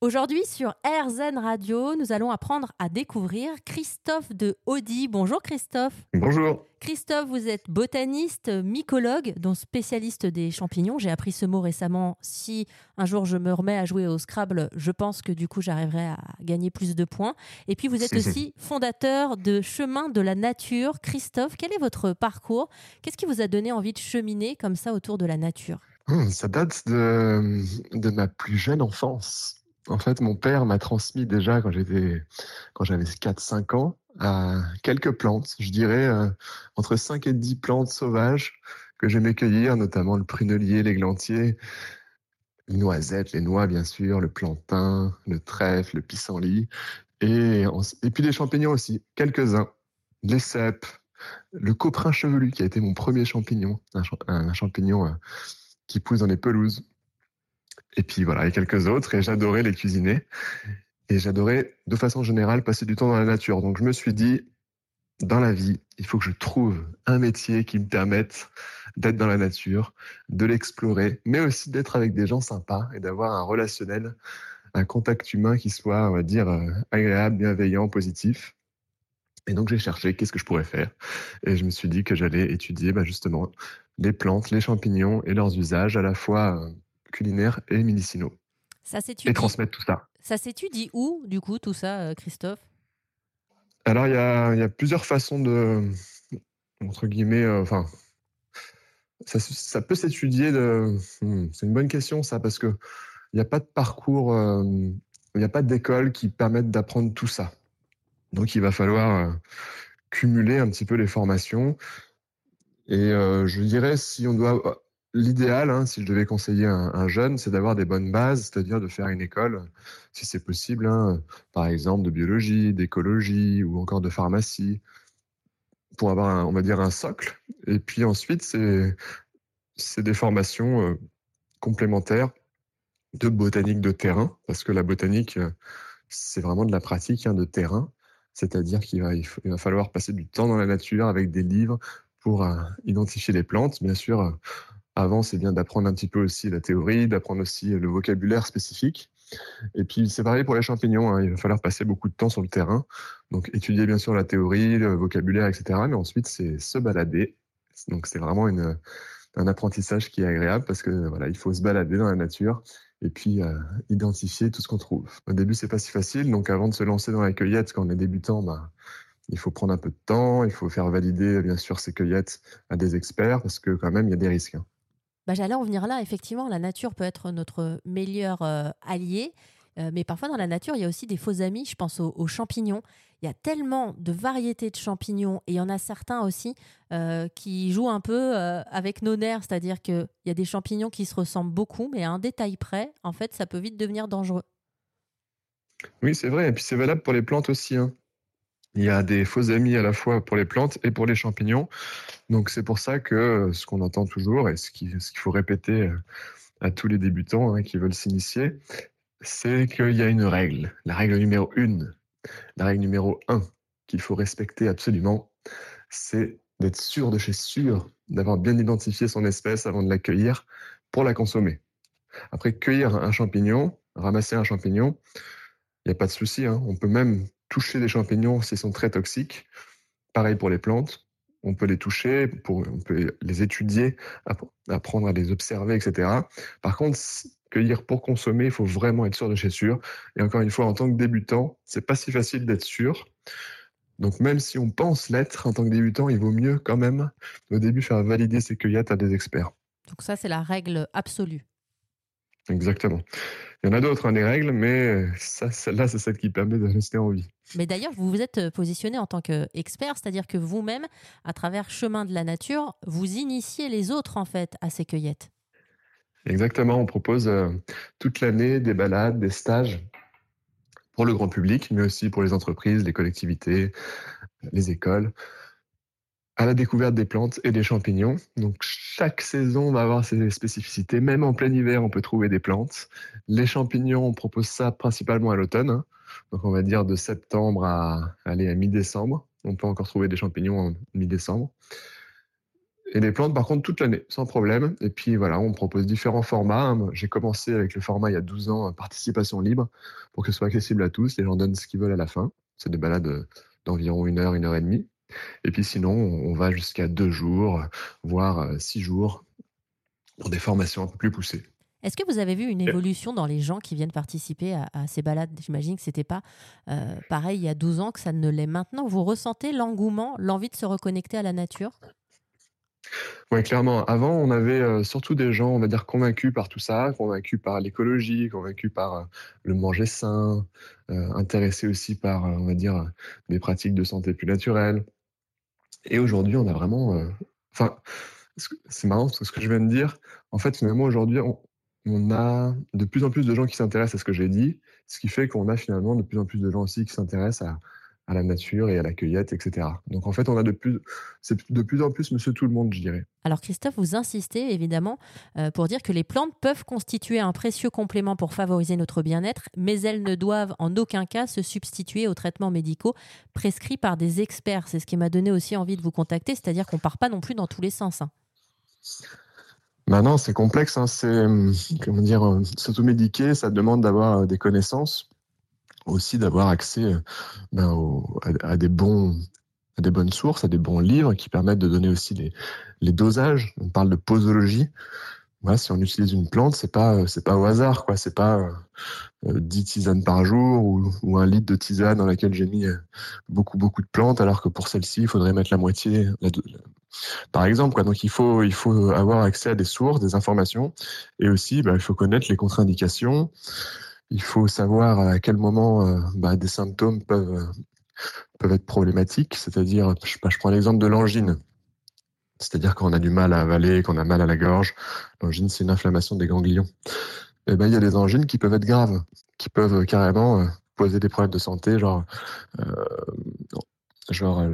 Aujourd'hui sur RZN Radio, nous allons apprendre à découvrir Christophe de Audi. Bonjour Christophe. Bonjour. Christophe, vous êtes botaniste, mycologue, dont spécialiste des champignons. J'ai appris ce mot récemment. Si un jour je me remets à jouer au Scrabble, je pense que du coup j'arriverai à gagner plus de points. Et puis vous êtes aussi fondateur de Chemin de la Nature. Christophe, quel est votre parcours? Qu'est-ce qui vous a donné envie de cheminer comme ça autour de la nature? Hmm, Ça date de, de ma plus jeune enfance. En fait, mon père m'a transmis déjà quand j'étais, quand j'avais 4-5 ans, à quelques plantes, je dirais euh, entre 5 et 10 plantes sauvages que j'aimais cueillir, notamment le prunelier, l'églantier, les noisettes, les noix bien sûr, le plantain, le trèfle, le pissenlit, et, et puis des champignons aussi, quelques-uns, les cèpes, le coprin chevelu qui a été mon premier champignon, un, champignon euh, qui pousse dans les pelouses. Et puis voilà, et quelques autres. Et j'adorais les cuisiner. Et j'adorais, de façon générale, passer du temps dans la nature. Donc je me suis dit, dans la vie, il faut que je trouve un métier qui me permette d'être dans la nature, de l'explorer, mais aussi d'être avec des gens sympas et d'avoir un relationnel, un contact humain qui soit, on va dire, euh, agréable, bienveillant, positif. Et donc j'ai cherché qu'est-ce que je pourrais faire. Et je me suis dit que j'allais étudier bah, justement les plantes, les champignons et leurs usages à la fois euh, culinaires et médicinaux. Ça et transmettre tout ça. Ça s'étudie où, du coup, tout ça, euh, Christophe? Alors, il y a, plusieurs façons de, entre guillemets, euh, enfin, ça, peut s'étudier. De... Hmm, c'est une bonne question, ça, parce que il n'y a pas de parcours, euh, il n'y a pas d'école qui permette d'apprendre tout ça. Donc, il va falloir cumuler un petit peu les formations. Et je dirais, si on doit L'idéal, hein, si je devais conseiller un, un jeune, c'est d'avoir des bonnes bases, c'est-à-dire de faire une école, si c'est possible, hein, par exemple de biologie, d'écologie ou encore de pharmacie, pour avoir, on va dire, un socle. Et puis ensuite, c'est des formations euh, complémentaires de botanique de terrain, parce que la botanique, euh, c'est vraiment de la pratique hein, de terrain, c'est-à-dire qu'il va, il va falloir passer du temps dans la nature avec des livres pour euh, identifier les plantes, bien sûr avant, c'est bien d'apprendre un petit peu aussi la théorie, d'apprendre aussi le vocabulaire spécifique. Et puis, c'est pareil pour les champignons. Hein. Il va falloir passer beaucoup de temps sur le terrain. Donc, étudier bien sûr la théorie, le vocabulaire, etc. Mais ensuite, c'est se balader. Donc, c'est vraiment un apprentissage qui est agréable parce que voilà, il faut se balader dans la nature et puis euh, identifier tout ce qu'on trouve. Au début, c'est pas si facile. Donc, avant de se lancer dans la cueillette, quand on est débutant, bah, il faut prendre un peu de temps. Il faut faire valider, bien sûr, ces cueillettes à des experts parce que quand même, il y a des risques. Hein. Bah, j'allais en venir là. Effectivement, la nature peut être notre meilleur euh, allié. Euh, mais parfois, dans la nature, il y a aussi des faux amis. Je pense aux, champignons. Il y a tellement de variétés de champignons et il y en a certains aussi euh, qui jouent un peu avec nos nerfs. C'est-à-dire qu'il y a des champignons qui se ressemblent beaucoup, mais à un détail près, en fait, ça peut vite devenir dangereux. Oui, c'est vrai. Et puis, c'est valable pour les plantes aussi. Hein. Il y a des faux amis à la fois pour les plantes et pour les champignons. Donc c'est pour ça que ce qu'on entend toujours et ce qu'il faut répéter euh, à tous les débutants hein, qui veulent s'initier, c'est qu'il y a une règle. La règle numéro une, la règle numéro un qu'il faut respecter absolument, c'est d'être sûr de chez sûr, d'avoir bien identifié son espèce avant de l'accueillir pour la consommer. Après, cueillir un champignon, ramasser un champignon, il n'y a pas de souci. Hein. On peut même toucher des champignons s'ils sont très toxiques. Pareil pour les plantes. On peut les toucher, pour, on peut les étudier, apprendre à les observer, etc. Par contre, cueillir pour consommer, il faut vraiment être sûr de chez sûr. Et encore une fois, en tant que débutant, c'est pas si facile d'être sûr. Donc même si on pense l'être en tant que débutant, il vaut mieux quand même au début faire valider ses cueillettes à des experts. Donc ça, c'est la règle absolue. Exactement. Il y en a d'autres, hein, des règles, mais ça, celle-là, c'est celle qui permet de rester en vie. Mais d'ailleurs, vous vous êtes positionné en tant qu'expert, c'est-à-dire que vous-même, à travers Chemin de la Nature, vous initiez les autres, en fait, à ces cueillettes. Exactement. On propose euh, toute l'année des balades, des stages pour le grand public, mais aussi pour les entreprises, les collectivités, les écoles à la découverte des plantes et des champignons. Donc chaque saison va avoir ses spécificités. Même en plein hiver, on peut trouver des plantes. Les champignons, on propose ça principalement à l'automne. Hein. Donc on va dire de septembre à aller à mi-décembre. On peut encore trouver des champignons en mi-décembre. Et les plantes, par contre, toute l'année, sans problème. Et puis voilà, on propose différents formats. J'ai commencé avec le format il y a 12 ans, participation libre, pour que ce soit accessible à tous. Les gens donnent ce qu'ils veulent à la fin. C'est des balades d'environ une heure, une heure et demie. Et puis sinon, on va jusqu'à deux jours, voire euh, six jours, pour des formations un peu plus poussées. Est-ce que vous avez vu une évolution dans les gens qui viennent participer à, ces balades? J'imagine que ce n'était pas euh, pareil il y a 12 ans que ça ne l'est maintenant. Vous ressentez l'engouement, l'envie de se reconnecter à la nature? Oui, clairement. Avant, on avait euh, surtout des gens, on va dire, convaincus par tout ça, convaincus par l'écologie, convaincus par euh, le manger sain, euh, intéressés aussi par, on va dire, des pratiques de santé plus naturelles. Et aujourd'hui, on a vraiment. Enfin, c'est marrant ce que je viens de dire, en fait, finalement, aujourd'hui, on, a de plus en plus de gens qui s'intéressent à ce que j'ai dit, ce qui fait qu'on a finalement de plus en plus de gens aussi qui s'intéressent à, à la nature et à la cueillette, etc. Donc en fait, on a de plus, c'est de plus en plus monsieur tout le monde, je dirais. Alors Christophe, vous insistez évidemment euh, pour dire que les plantes peuvent constituer un précieux complément pour favoriser notre bien-être, mais elles ne doivent en aucun cas se substituer aux traitements médicaux prescrits par des experts. C'est ce qui m'a donné aussi envie de vous contacter, c'est-à-dire qu'on part pas non plus dans tous les sens. Hein. Maintenant, c'est complexe. Hein. C'est comment dire, euh, s'automédiquer, ça demande d'avoir euh, des connaissances aussi d'avoir accès euh, ben, à, des bons à des bonnes sources, à des bons livres qui permettent de donner aussi les, dosages. On parle de posologie. Si on utilise une plante, c'est pas euh, c'est pas au hasard quoi. C'est pas euh, 10 euh, tisanes par jour ou, un litre de tisane dans laquelle j'ai mis beaucoup beaucoup de plantes, alors que pour celle-ci, il faudrait mettre la moitié. par exemple, quoi. Donc il faut il faut avoir accès à des sources, des informations, et aussi ben, il faut connaître les contre-indications. Il faut savoir à quel moment euh, bah, des symptômes peuvent, euh, peuvent être problématiques. C'est-à-dire, je, je prends l'exemple de l'angine. C'est-à-dire quand on a du mal à avaler, qu'on a mal à la gorge. L'angine, c'est une inflammation des ganglions. Et eh ben, il y a des angines qui peuvent être graves, qui peuvent carrément euh, poser des problèmes de santé, genre, genre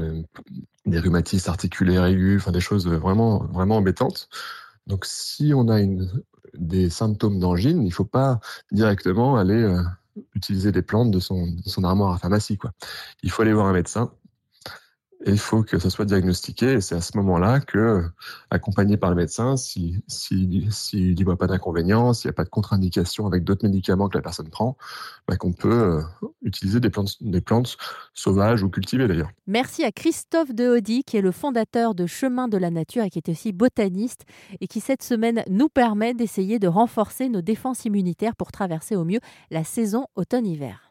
des rhumatismes articulaires aigus, des choses vraiment, vraiment embêtantes. Donc, si on a une, des symptômes d'angine, il ne faut pas directement aller euh, utiliser des plantes de son, de son armoire à pharmacie. Quoi. Il faut aller voir un médecin il faut que ça soit diagnostiqué. Et c'est à ce moment-là que, accompagné par le médecin, s'il si, n'y voit pas d'inconvénient, s'il n'y a pas de contre-indication avec d'autres médicaments que la personne prend, bah, qu'on peut euh, utiliser des plantes, des plantes sauvages ou cultivées d'ailleurs. Merci à Christophe Dehaudy, qui est le fondateur de Chemin de la Nature et qui est aussi botaniste et qui cette semaine nous permet d'essayer de renforcer nos défenses immunitaires pour traverser au mieux la saison automne-hiver.